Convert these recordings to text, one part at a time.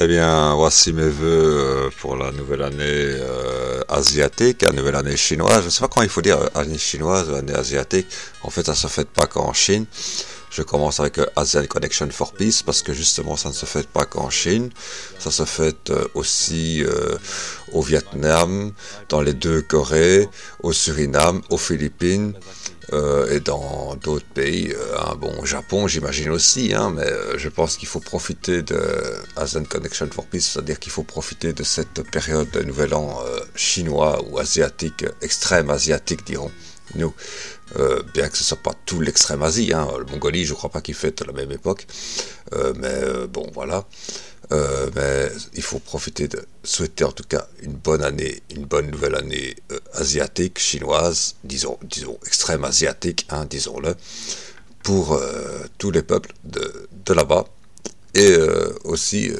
Eh bien, voici mes voeux euh, pour la nouvelle année euh, asiatique, la nouvelle année chinoise. Je ne sais pas comment il faut dire euh, année chinoise année asiatique. En fait, ça se fait pas qu'en Chine. Je commence avec Asian Connection for Peace parce que justement, ça ne se fait pas qu'en Chine. Ça se fait aussi au Vietnam, dans les deux Corées, au Suriname, aux Philippines euh, et dans d'autres pays, euh, bon, au Japon, j'imagine aussi, hein, mais euh, je pense qu'il faut profiter de ASEAN Connection for Peace, c'est-à-dire qu'il faut profiter de cette période de Nouvel An chinois ou asiatique, extrême asiatique, dirons nous, bien que ce soit pas tout l'extrême Asie, hein, le Mongolie, je crois pas qu'il fête à la même époque, mais bon, voilà. Euh, mais il faut profiter de souhaiter en tout cas une bonne année, une bonne nouvelle année euh, asiatique, chinoise, disons, disons extrême asiatique, hein, disons-le, pour euh, tous les peuples de, de là-bas. Et aussi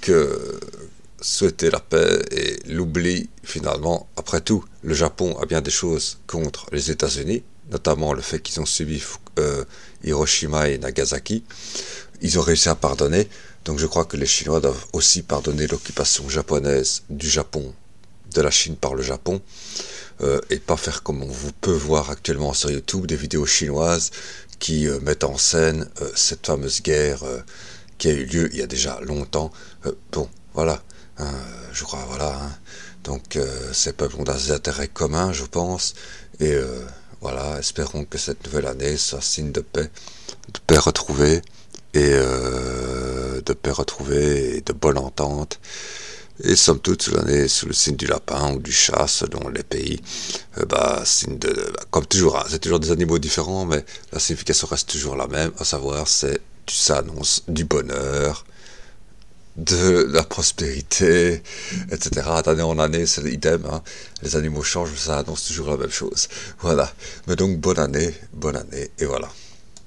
que souhaiter la paix et l'oubli finalement. Après tout, le Japon a bien des choses contre les États-Unis, notamment le fait qu'ils ont subi Hiroshima et Nagasaki ils ont réussi à pardonner. Donc je crois que les Chinois doivent aussi pardonner l'occupation japonaise du Japon, de la Chine par le Japon, euh, et pas faire comme on vous peut voir actuellement sur YouTube des vidéos chinoises qui euh, mettent en scène euh, cette fameuse guerre qui a eu lieu il y a déjà longtemps. bon, voilà, hein, je crois, voilà. Hein. Donc ces peuples ont des intérêts communs, je pense, et voilà, espérons que cette nouvelle année soit signe de paix, de paix retrouvée et euh, de paix retrouvée et de bonne entente. Et somme toute, l'année sous le signe du lapin ou du chat, selon les pays, euh, bah, signe de, bah, comme toujours, hein, c'est toujours des animaux différents, mais la signification reste toujours la même, à savoir, c'est, ça annonce du bonheur, de la prospérité, etc. D'année en année, c'est idem. Hein. Les animaux changent, ça annonce toujours la même chose. Voilà. Mais donc, bonne année, bonne année, et voilà.